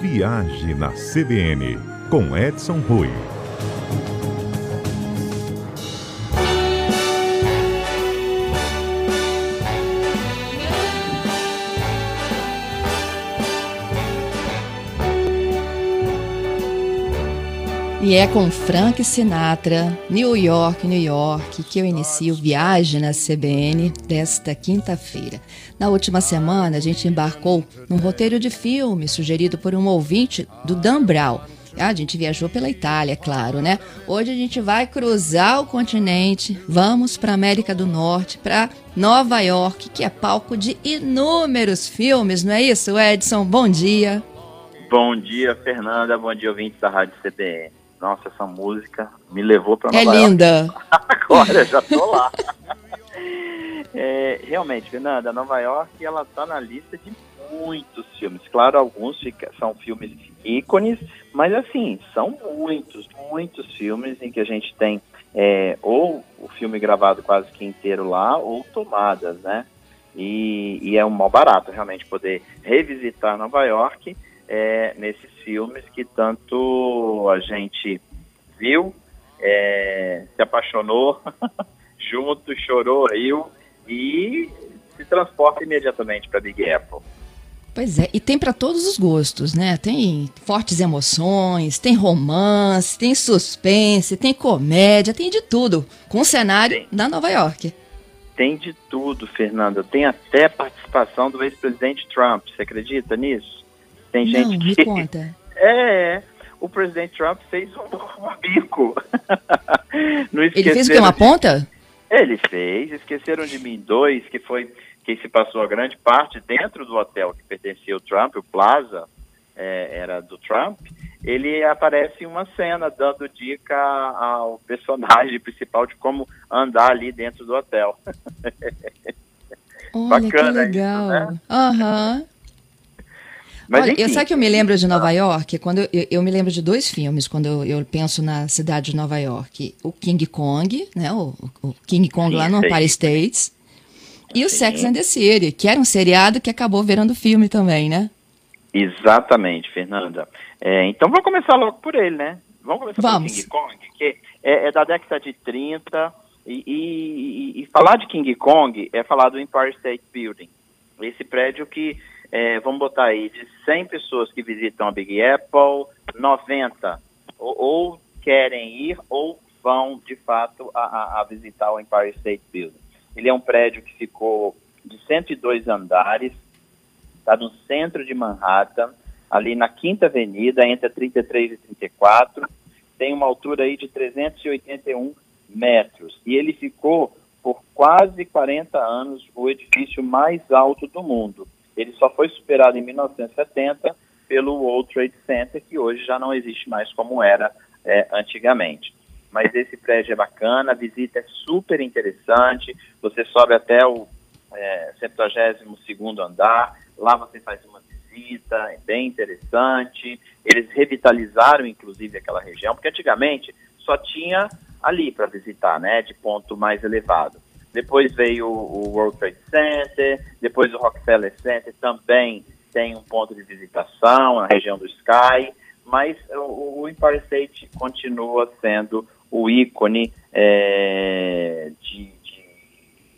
Viagem na CBN, com Edson Rui. E é com Frank Sinatra, New York, New York, que eu inicio Viagem na CBN desta quinta-feira. Na última semana, a gente embarcou num roteiro de filme sugerido por um ouvinte do Dan Brown. Ah, a gente viajou pela Itália, claro, né? Hoje a gente vai cruzar o continente, vamos para América do Norte, para Nova York, que é palco de inúmeros filmes, não é isso, Edson? Bom dia. Bom dia, Fernanda. Bom dia, ouvintes da Rádio CBN. Nossa, essa música me levou para Nova York. É linda. Agora, já tô lá. é, realmente, Fernanda, Nova York, ela tá na lista de muitos filmes. Claro, alguns são filmes ícones, mas assim, são muitos, muitos filmes em que a gente tem é, ou o filme gravado quase que inteiro lá, ou tomadas, né? E, e é um mal barato realmente poder revisitar Nova York é, nesses filmes que tanto a gente viu, é, se apaixonou junto, chorou, riu e se transporta imediatamente para Big Apple. Pois é, e tem para todos os gostos, né? Tem fortes emoções, tem romance, tem suspense, tem comédia, tem de tudo, com o cenário tem. da Nova York. Tem de tudo, Fernanda. Tem até participação do ex-presidente Trump. Você acredita nisso? Tem Não, gente me que. conta. É, o presidente Trump fez um, um bico. Ele fez o que? Uma de... ponta? Ele fez. Esqueceram de mim dois, que foi quem se passou a grande parte dentro do hotel que pertencia ao Trump, o Plaza, é, era do Trump. Ele aparece em uma cena dando dica ao personagem principal de como andar ali dentro do hotel. Olha, Bacana que legal. Né? Aham. Uhum. Mas, Olha, enfim, eu sabe que eu me lembro de Nova York? Quando eu, eu, me lembro de dois filmes quando eu, eu, penso na cidade de Nova York. O King Kong, né? O, o King Kong sim, lá no Empire States. E o Sex and the City, que era um seriado que acabou virando filme também, né? Exatamente, Fernanda. É, então vamos começar logo por ele, né? Vamos começar vamos. King Kong, que é, é, da década de 30. E, e, e falar de King Kong é falar do Empire State Building. Esse prédio que é, vamos botar aí, de 100 pessoas que visitam a Big Apple, 90 ou, ou querem ir ou vão, de fato, a, a, visitar o Empire State Building. Ele é um prédio que ficou de 102 andares, está no centro de Manhattan, ali na Quinta Avenida, entre a 33 e 34, tem uma altura aí de 381 metros, e ele ficou por quase 40 anos o edifício mais alto do mundo. Ele só foi superado em 1970 pelo World Trade Center, que hoje já não existe mais como era é, antigamente. Mas esse prédio é bacana, a visita é super interessante, você sobe até o é, 72º andar, lá você faz uma visita, é bem interessante. Eles revitalizaram, inclusive, aquela região, porque antigamente só tinha ali para visitar, né, de ponto mais elevado. Depois veio o World Trade Center, depois o Rockefeller Center também tem um ponto de visitação na região do Sky, mas o, o Empire State continua sendo o ícone é, de, de,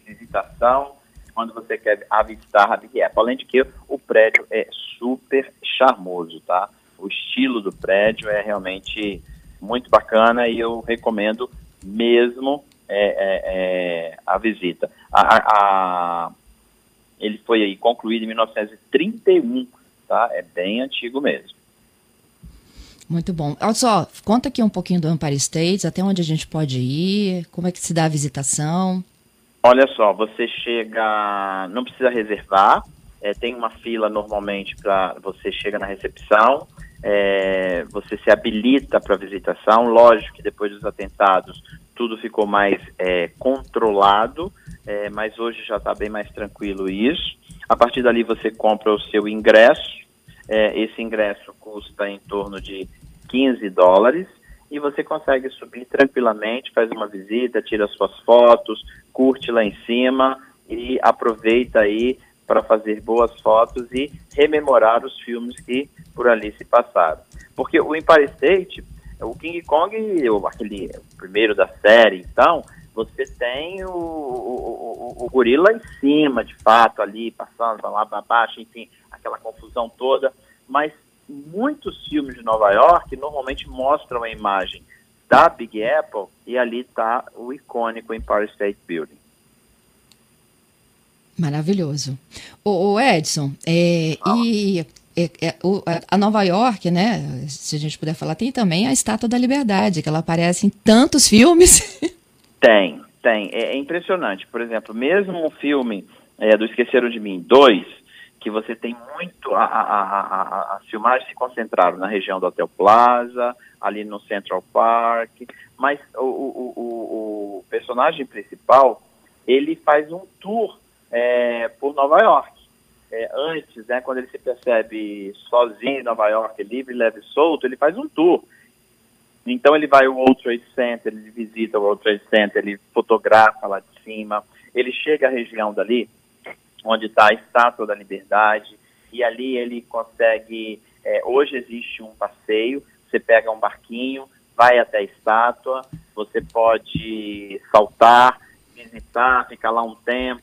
visitação quando você quer avistar a Big Apple. Além de que o prédio é super charmoso, tá? O estilo do prédio é realmente muito bacana e eu recomendo mesmo é, é, é, a visita. A, a, ele foi aí concluído em 1931, tá? É bem antigo mesmo. Muito bom. Olha só, conta aqui um pouquinho do Empire State, até onde a gente pode ir, como é que se dá a visitação. Olha só, você chega, não precisa reservar, é, tem uma fila normalmente para você chega na recepção, é, você se habilita para visitação. Lógico que depois dos atentados tudo ficou mais é, controlado, é, mas hoje já está bem mais tranquilo isso. A partir dali você compra o seu ingresso, é, esse ingresso custa em torno de 15 dólares e você consegue subir tranquilamente, faz uma visita, tira suas fotos, curte lá em cima e aproveita aí para fazer boas fotos e rememorar os filmes que por ali se passaram. Porque o Empire State, o King Kong, aquele primeiro da série, então, você tem o, o, o, o gorila em cima, de fato, ali, passando para lá para baixo, enfim, aquela confusão toda. Mas muitos filmes de Nova York normalmente mostram a imagem da Big Apple e ali está o icônico Empire State Building. Maravilhoso. O, o Edson, é, ah. e é, é, o, a Nova York, né? Se a gente puder falar, tem também a Estátua da Liberdade, que ela aparece em tantos filmes. Tem, tem. É, é impressionante. Por exemplo, mesmo o filme é, do Esqueceram de Mim 2, que você tem muito. A, a, a, as filmagens se concentraram na região do Hotel Plaza, ali no Central Park, mas o, o, o, o personagem principal ele faz um tour é, por Nova York. É, antes, né, quando ele se percebe sozinho em Nova York, livre, leve e solto, ele faz um tour. Então ele vai ao World Trade Center, ele visita o World Trade Center, ele fotografa lá de cima, ele chega à região dali, onde está a Estátua da Liberdade, e ali ele consegue. É, hoje existe um passeio, você pega um barquinho, vai até a estátua, você pode saltar, visitar, ficar lá um tempo,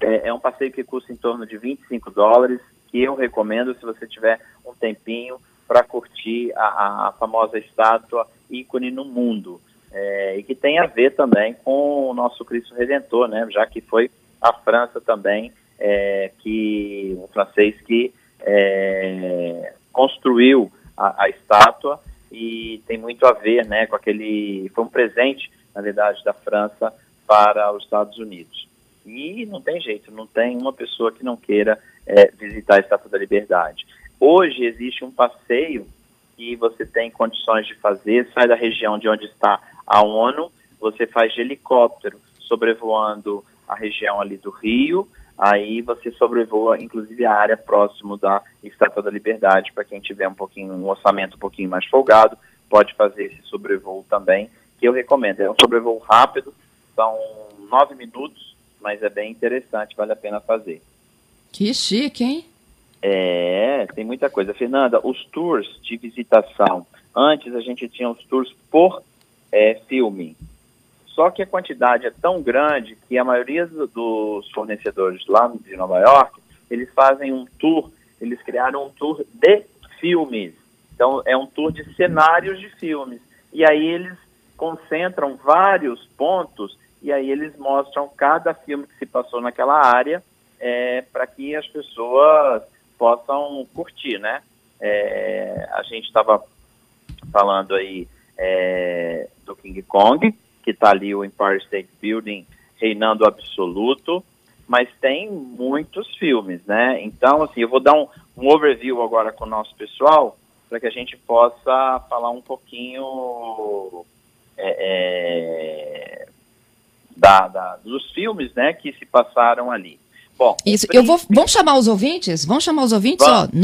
é, é, um passeio que custa em torno de 25 dólares, que eu recomendo se você tiver um tempinho para curtir a, a, famosa estátua ícone no mundo. É, e que tem a ver também com o nosso Cristo Redentor, né? Já que foi a França também, é, que o francês que é, construiu a, a, estátua e tem muito a ver, né, com aquele foi um presente, na verdade, da França para os Estados Unidos. E não tem jeito, não tem uma pessoa que não queira é, visitar a Estátua da Liberdade. Hoje existe um passeio que você tem condições de fazer, sai da região de onde está a ONU, você faz de helicóptero sobrevoando a região ali do Rio, aí você sobrevoa inclusive a área próximo da Estátua da Liberdade, para quem tiver um pouquinho um orçamento um pouquinho mais folgado, pode fazer esse sobrevoo também, que eu recomendo. É um sobrevoo rápido, são nove minutos, mas é bem interessante, vale a pena fazer. Que chique, hein? É, tem muita coisa. Fernanda, os tours de visitação. Antes a gente tinha os tours por é, filme. Só que a quantidade é tão grande que a maioria dos fornecedores lá de Nova York, eles fazem um tour, eles criaram um tour de filmes. Então é um tour de cenários de filmes. E aí eles concentram vários pontos e aí eles mostram cada filme que se passou naquela área é, para que as pessoas possam curtir, né? É, a gente estava falando aí é, do King Kong, que está ali o Empire State Building reinando absoluto, mas tem muitos filmes, né? Então, assim, eu vou dar um, um overview agora com o nosso pessoal para que a gente possa falar um pouquinho é, é da, da, dos filmes né, que se passaram ali. Bom, Isso, eu vou, vamos chamar os ouvintes? Vamos chamar os ouvintes? Vamos. Ó,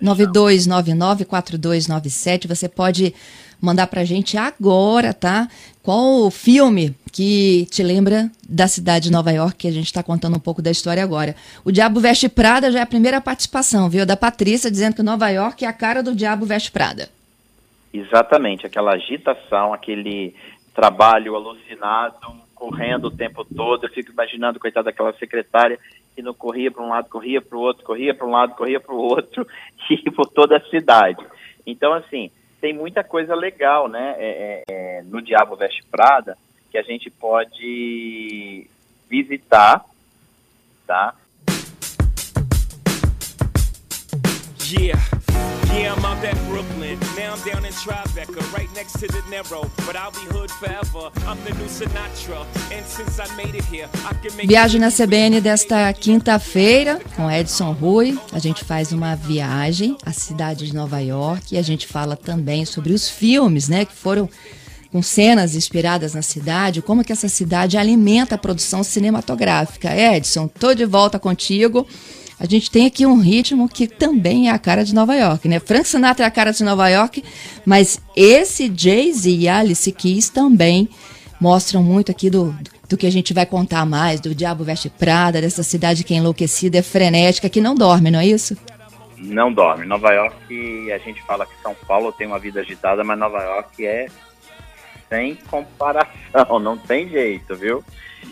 992994297. Você pode mandar pra gente agora, tá? Qual o filme que te lembra da cidade de Nova York, que a gente está contando um pouco da história agora. O Diabo Veste Prada já é a primeira participação, viu? Da Patrícia dizendo que Nova York é a cara do Diabo Veste Prada. Exatamente, aquela agitação, aquele trabalho alucinado, correndo o tempo todo. Eu fico imaginando, coitada daquela secretária que não corria para um lado, corria para o outro, corria para um lado, corria para o outro, e por toda a cidade. Então, assim, tem muita coisa legal, né, é, é, é, no Diabo Veste Prada, que a gente pode visitar, tá? Yeah. Yeah, I'm out at Brooklyn. Now I'm down in Tribeca, right next to the Narrow. But I'll be hood forever. I'm the new Sinatra. And since I made it here, I can make Viagem na CBN desta quinta-feira com Edson Rui. A gente faz uma viagem à cidade de Nova York e a gente fala também sobre os filmes, né, que foram com cenas inspiradas na cidade, como que essa cidade alimenta a produção cinematográfica. Edson, tô de volta contigo a gente tem aqui um ritmo que também é a cara de Nova York, né? Frank Sinatra é a cara de Nova York, mas esse Jay-Z e Alice Keys também mostram muito aqui do, do que a gente vai contar mais, do Diabo Veste Prada, dessa cidade que é enlouquecida, é frenética, que não dorme, não é isso? Não dorme. Nova York, a gente fala que São Paulo tem uma vida agitada, mas Nova York é sem comparação, não tem jeito, viu?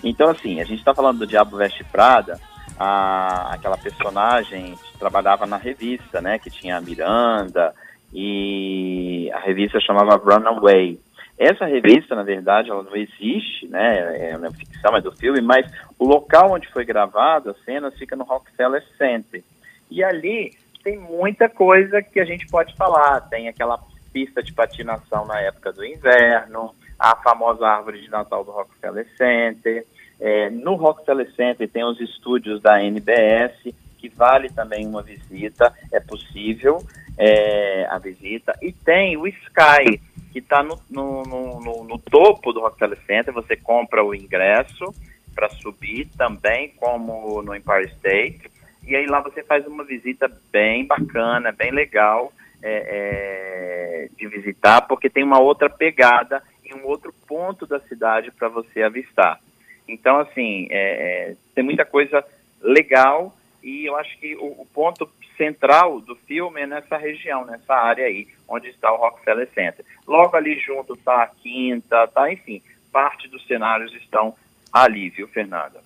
Então, assim, a gente está falando do Diabo Veste Prada, a, aquela personagem que trabalhava na revista, né? Que tinha a Miranda e a revista chamava Runaway. Essa revista, na verdade, ela não existe, né? É uma ficção, é do filme, mas o local onde foi gravado, as cenas, fica no Rockefeller Center. E ali tem muita coisa que a gente pode falar. Tem aquela pista de patinação na época do inverno, a famosa árvore de Natal do Rockefeller Center, é, no Rockefeller Center tem os estúdios da NBS, que vale também uma visita, é possível é, a visita. E tem o Sky, que está no, no, no, no, topo do Rockefeller Center, você compra o ingresso para subir também, como no Empire State. E aí lá você faz uma visita bem bacana, bem legal é, é de visitar, porque tem uma outra pegada e um outro ponto da cidade para você avistar. Então, assim, é, é, tem muita coisa legal e eu acho que o, o, ponto central do filme é nessa região, nessa área aí, onde está o Rockefeller Center. Logo ali junto está a Quinta, tá, enfim, parte dos cenários estão ali, viu, Fernanda?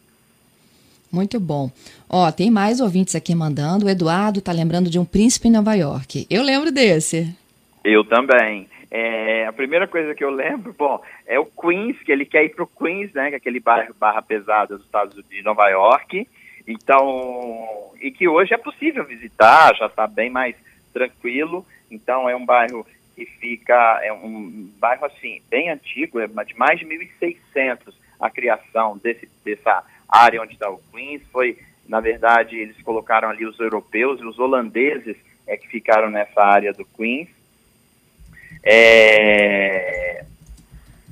Muito bom. Ó, tem mais ouvintes aqui mandando. O Eduardo tá lembrando de um príncipe em Nova York. Eu lembro desse. Eu também. É, a primeira coisa que eu lembro, bom, é o Queens, que ele quer ir para o Queens, né, que é aquele bairro barra pesada dos Estados Unidos, de Nova York. Então, e que hoje é possível visitar, já está bem mais tranquilo. Então, é um bairro que fica, é um bairro assim, bem antigo, é de mais de 1.600 a criação desse, dessa área onde está o Queens. Foi, na verdade, eles colocaram ali os europeus e os holandeses é que ficaram nessa área do Queens. É,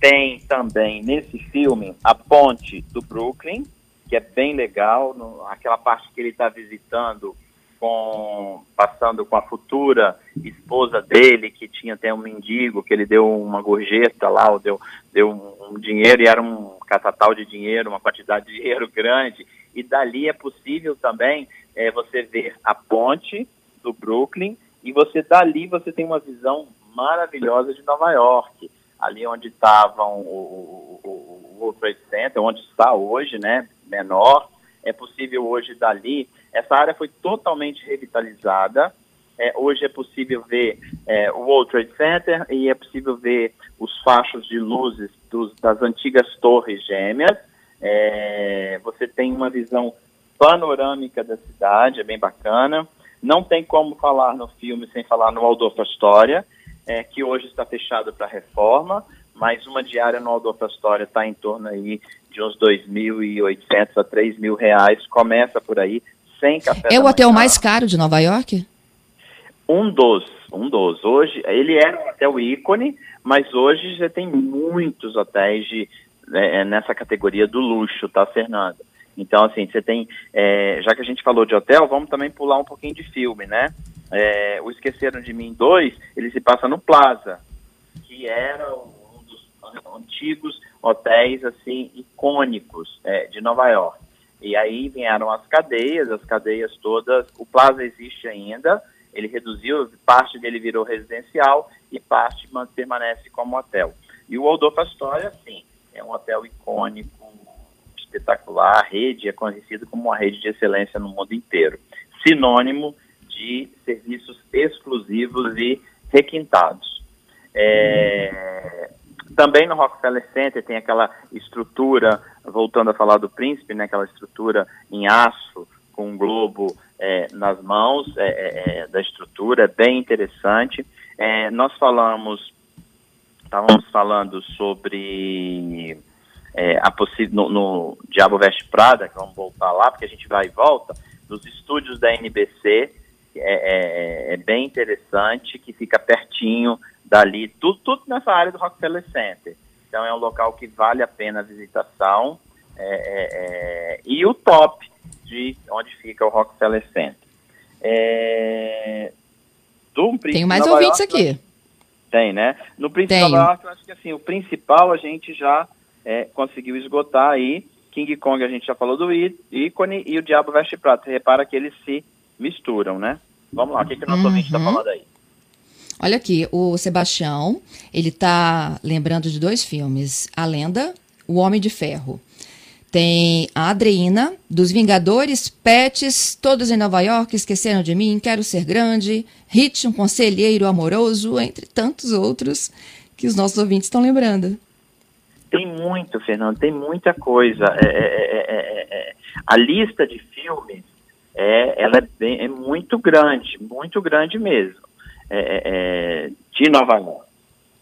tem também nesse filme a ponte do Brooklyn, que é bem legal, no, aquela parte que ele está visitando com passando com a futura esposa dele, que tinha até um mendigo, que ele deu uma gorjeta lá, ou deu, deu um, um dinheiro, e era um catatal de dinheiro, uma quantidade de dinheiro grande, e dali é possível também é, você ver a ponte do Brooklyn, e você dali você tem uma visão maravilhosa de Nova York, ali onde estavam o, o, o World Trade Center, onde está hoje, né, menor, é possível hoje dali, essa área foi totalmente revitalizada, é, hoje é possível ver é, o World Trade Center e é possível ver os fachos de luzes dos, das antigas torres gêmeas, é, você tem uma visão panorâmica da cidade, é bem bacana, não tem como falar no filme sem falar no Waldorf Astoria, é, que hoje está fechado para reforma, mas uma diária no Waldorf Astoria está em torno aí de uns 2.800 a 3 mil reais, começa por aí, sem café É o hotel mais caro de Nova York? Um dos, um dos. Hoje, ele era um hotel ícone, mas hoje já tem muitos hotéis de, né, nessa categoria do luxo, tá, Fernanda? Então, assim, você tem, é, já que a gente falou de hotel, vamos também pular um pouquinho de filme, né? É, o Esqueceram de Mim 2, ele se passa no Plaza, que era um dos antigos hotéis, assim, icônicos é, de Nova York. E aí vieram as cadeias, as cadeias todas, o Plaza existe ainda, ele reduziu, parte dele virou residencial e parte permanece como hotel. E o Waldorf Astoria, sim, é um hotel icônico, espetacular, a rede é conhecida como uma rede de excelência no mundo inteiro. Sinônimo de serviços exclusivos e requintados. É, também no Rockefeller Center tem aquela estrutura, voltando a falar do príncipe, né, aquela estrutura em aço com um globo é, nas mãos é, é, é da estrutura, é bem interessante. Nós falamos, estávamos falando sobre a possível no, no, Diabo Veste Prada, que vamos voltar lá, porque a gente vai e volta, nos estúdios da NBC, é, é, é, bem interessante, que fica pertinho dali, tudo, tudo nessa área do Rockefeller Center. Então é um local que vale a pena a visitação. É, é, é e o top de onde fica o Rockefeller Center. do Tem mais ouvintes York, aqui. Tem, né? No Príncipe Nova York, eu acho que assim, o principal a gente já é, conseguiu esgotar aí. King Kong a gente já falou do ícone e o Diabo Veste Prata. Você repara que eles se misturam, né? Vamos lá, o que, que o nosso uhum. ouvinte está falando aí? Olha aqui, o Sebastião, ele está lembrando de dois filmes, A Lenda, O Homem de Ferro. Tem a Adriana, dos Vingadores, Pets, Todos em Nova York, Esqueceram de Mim, Quero Ser Grande, Hit, Um Conselheiro Amoroso, entre tantos outros que os nossos ouvintes estão lembrando. Tem muito, Fernando, tem muita coisa. É, é, é, a lista de filmes é, ela é, bem, é muito grande, muito grande mesmo. É, é, é, de Nova York.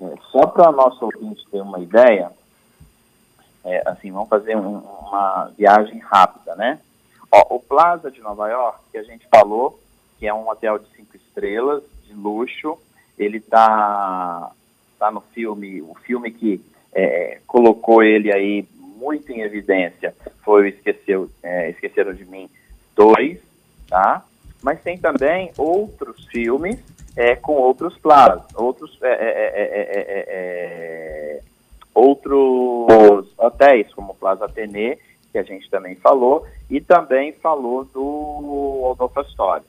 É, só para nosso ouvinte ter uma ideia, é, assim, vamos fazer um, uma viagem rápida, né? Ó, o Plaza de Nova York, que a gente falou, que é um hotel de cinco estrelas, de luxo, ele tá, tá no filme, o filme que é, colocou ele aí muito em evidência foi o Esqueceu, é, Esqueceram de Mim 2, tá? Mas tem também outros filmes é, com outros plazos, outros, é é é, é, é, outros hotéis, como Plaza Atene, que a gente também falou, e também falou do Rodolfo Story.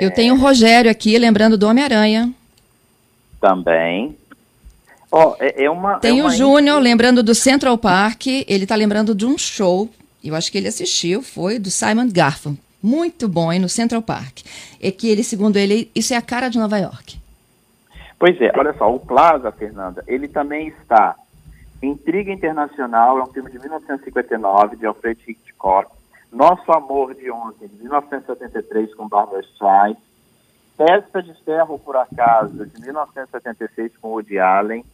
Eu tenho o Rogério aqui, lembrando do Homem-Aranha. Também. Oh, é, uma, Tem o Júnior, lembrando do Central Park, ele está lembrando de um show, eu acho que ele assistiu, foi do Simon Garfunkel muito bom aí no Central Park. É que ele, segundo ele, isso é a cara de Nova York. Pois é, olha só, o Plaza, Fernanda, ele também está Intriga Internacional, é um filme de 1959, de Alfred Hitchcock. Nosso Amor de Ontem, de 1973, com Barbara Streisand. Festa de Ferro, por acaso, de 1976, com Woody Allen.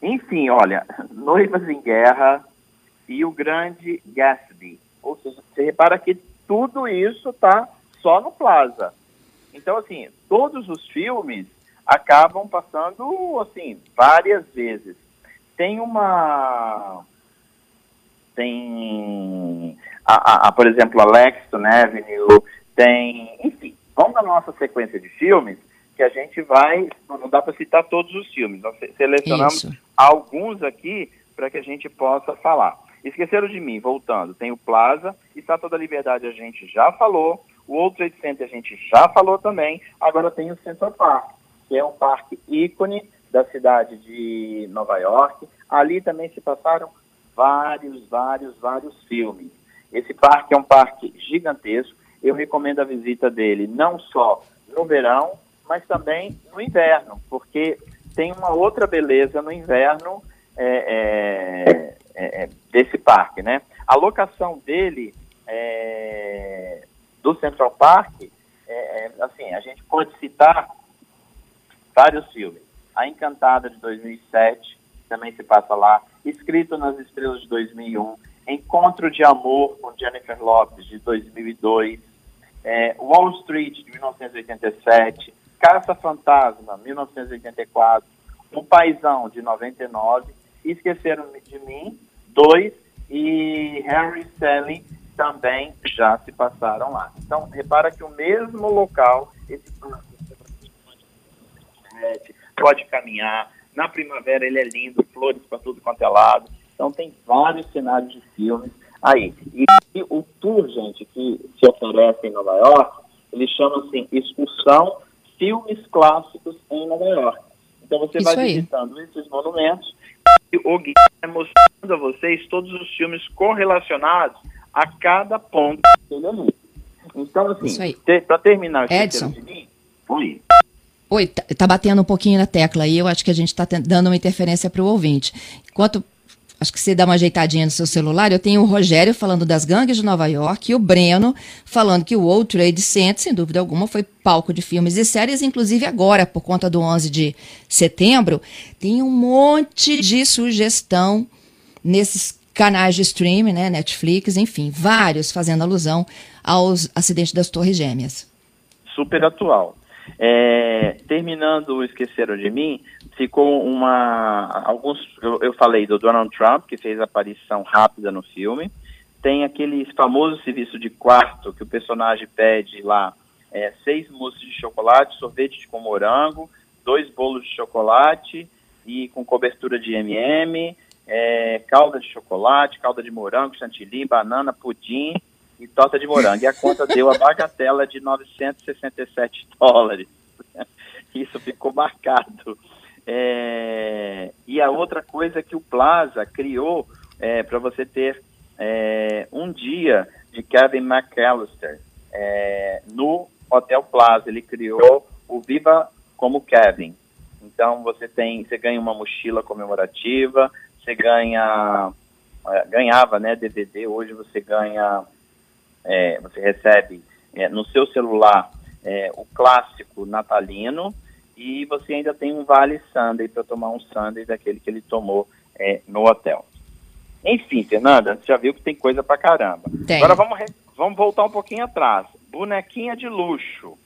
Enfim, olha, Noivas em Guerra e O Grande Gatsby. Ou seja, você repara que tudo isso está só no Plaza. Então, assim, todos os filmes acabam passando, assim, várias vezes. Tem uma... Tem, a, a, a por exemplo, a Lexington Avenue, tem... Enfim, vamos na nossa sequência de filmes, que a gente vai... Não dá para citar todos os filmes, nós selecionamos isso. alguns aqui para que a gente possa falar. Esqueceram de mim, voltando. Tem o Plaza, Estátua da Liberdade a gente já falou, o Outro Trade Center a gente já falou também, agora tem o Central Park, que é um parque ícone da cidade de Nova York. Ali também se passaram vários, vários, vários filmes. Esse parque é um parque gigantesco. Eu recomendo a visita dele não só no verão, mas também no inverno, porque tem uma outra beleza no inverno é, é, é, é, desse parque, né? A locação dele é, do Central Park, é, é, assim, a gente pode citar vários filmes. A Encantada de 2007 também se passa lá. Escrito nas Estrelas de 2001. Encontro de Amor com Jennifer Lopes de 2002. É, Wall Street de 1987. Caça Fantasma 1984. O Paisão de 99. Esqueceram de mim 2 e Harry Sally também já se passaram lá. Então, repara que o mesmo local, esse pode caminhar. Na primavera ele é lindo, flores para tudo quanto é lado. Então tem vários cenários de filmes aí. E, e o tour, gente, que se oferece em Nova York, ele chama assim Excursão Filmes Clássicos em Nova York. Então você Isso vai aí. visitando esses monumentos o Gui vai mostrando a vocês todos os filmes correlacionados a cada ponto ali. Então, assim, para terminar Edson. de mim, oi. Oi, tá, tá, batendo um pouquinho na tecla aí, eu acho que a gente está dando uma interferência para o ouvinte. Enquanto acho que você dá uma ajeitadinha no seu celular. Eu tenho o Rogério falando das gangues de Nova York e o Breno falando que o World Trade Center, sem dúvida alguma, foi palco de filmes e séries, inclusive agora, por conta do 11 de setembro, tem um monte de sugestão nesses canais de streaming, né, Netflix, enfim, vários fazendo alusão aos acidentes das Torres Gêmeas. Super atual. É, terminando Esqueceram de Mim, ficou uma. Alguns. Eu, eu, falei do Donald Trump, que fez aparição rápida no filme. Tem aquele famoso serviço de quarto que o personagem pede lá é, seis mousses de chocolate, sorvete com morango, dois bolos de chocolate e com cobertura de MM, é, calda de chocolate, calda de morango, chantilly, banana, pudim e torta de morango. E a conta deu a bagatela de 967 dólares. Isso ficou marcado. É, e a outra coisa que o Plaza criou é, para você ter é, um dia de Kevin McAllister é, no Hotel Plaza. Ele criou o Viva como Kevin. Então você tem, você ganha uma mochila comemorativa, você ganha, é, ganhava, né, DVD. Hoje você ganha, é, você recebe é, no seu celular é, o clássico natalino e você ainda tem um vale Sunday para tomar um Sunday daquele que ele tomou é, no hotel. Enfim, Fernanda, você já viu que tem coisa para caramba. Tem. Agora vamos, vamos voltar um pouquinho atrás. Bonequinha de luxo.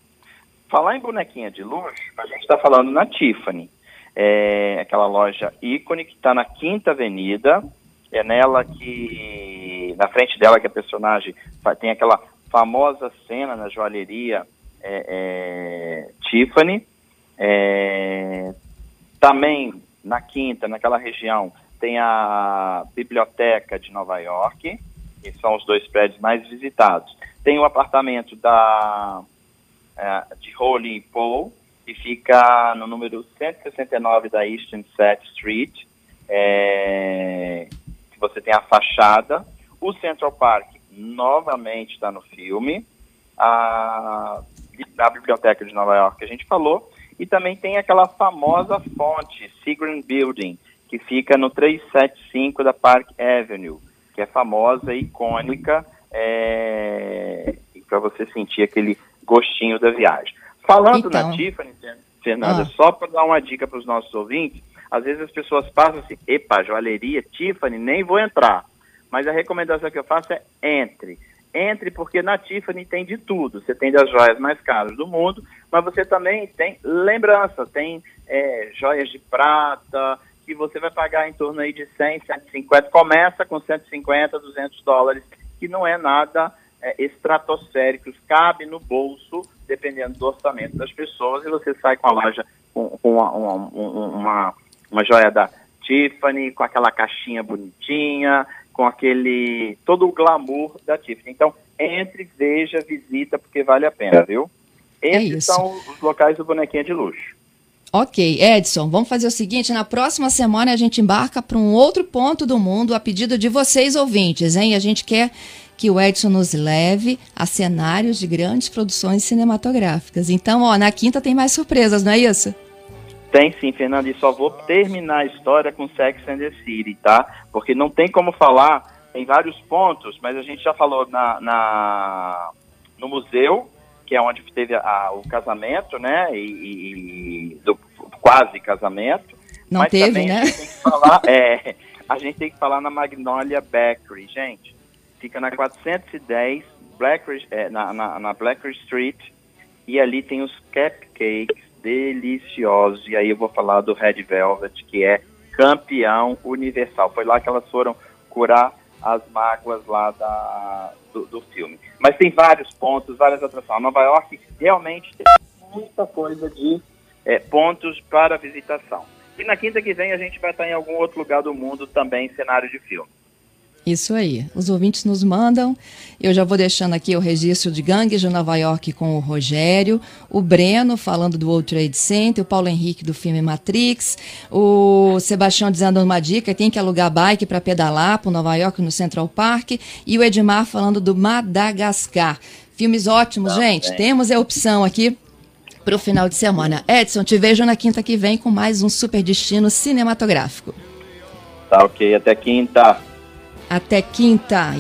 Falar em bonequinha de luxo, a gente está falando na Tiffany. É aquela loja ícone que está na Quinta Avenida. É nela que, na frente dela, que a personagem tem aquela famosa cena na joalheria é, é, Tiffany. É, também na Quinta, naquela região, tem a Biblioteca de Nova York, que são os dois prédios mais visitados. Tem o apartamento da, é, de Holy Paul, que fica no número 169 da Eastern Set Street, é, você tem a fachada. O Central Park novamente está no filme. A, a Biblioteca de Nova York que a gente falou. E também tem aquela famosa fonte, Seagram Building, que fica no 375 da Park Avenue, que é famosa e icônica, é, para você sentir aquele gostinho da viagem. Falando então, na Tiffany, Fernanda, ah. só para dar uma dica para os nossos ouvintes, às vezes as pessoas passam assim, epa, joalheria, Tiffany, nem vou entrar. Mas a recomendação que eu faço é entre. Entre porque na Tiffany tem de tudo. Você tem das joias mais caras do mundo, mas você também tem lembrança, tem é, joias de prata, que você vai pagar em torno aí de 100, 150, começa com 150, 200 dólares, que não é nada é, estratosférico, cabe no bolso, dependendo do orçamento das pessoas, e você sai com a loja com, com uma, uma, uma, uma joia da Tiffany, com aquela caixinha bonitinha, com aquele, todo o glamour da Tiffany. Então, entre, veja, visita, porque vale a pena, viu? É Esses é são os locais do bonequinho de luxo. Ok, Edson, vamos fazer o seguinte: na próxima semana a gente embarca para um outro ponto do mundo a pedido de vocês ouvintes, hein? A gente quer que o Edson nos leve a cenários de grandes produções cinematográficas. Então, ó, na quinta tem mais surpresas, não é isso? Tem sim, Fernando, e só vou terminar a história com Sex and the City, tá? Porque não tem como falar em vários pontos, mas a gente já falou na, na no museu, que é onde teve a, o casamento, né? E, e do quase casamento. Não Mas teve, né? A gente, tem que falar, é, a gente tem que falar na Magnolia Bakery, gente. Fica na 410 Blackridge, é, na, na, na Blackridge Street. E ali tem os cupcakes deliciosos. E aí eu vou falar do Red Velvet, que é campeão universal. Foi lá que elas foram curar as mágoas lá da, do, do, filme. Mas tem vários pontos, várias atrações. Nova York realmente tem muita coisa de é, pontos para visitação. E na quinta que vem a gente vai estar em algum outro lugar do mundo também, cenário de filme. Isso aí. Os ouvintes nos mandam. Eu já vou deixando aqui o registro de Gangues de Nova York com o Rogério, o Breno falando do World Trade Center, o Paulo Henrique do filme Matrix, o Sebastião dizendo uma dica, tem que alugar bike para pedalar para Nova York no Central Park, e o Edmar falando do Madagascar. Filmes ótimos, gente. Temos a opção aqui para o final de semana. Edson, te vejo na quinta que vem com mais um super destino cinematográfico. Tá ok, até quinta. Até quinta.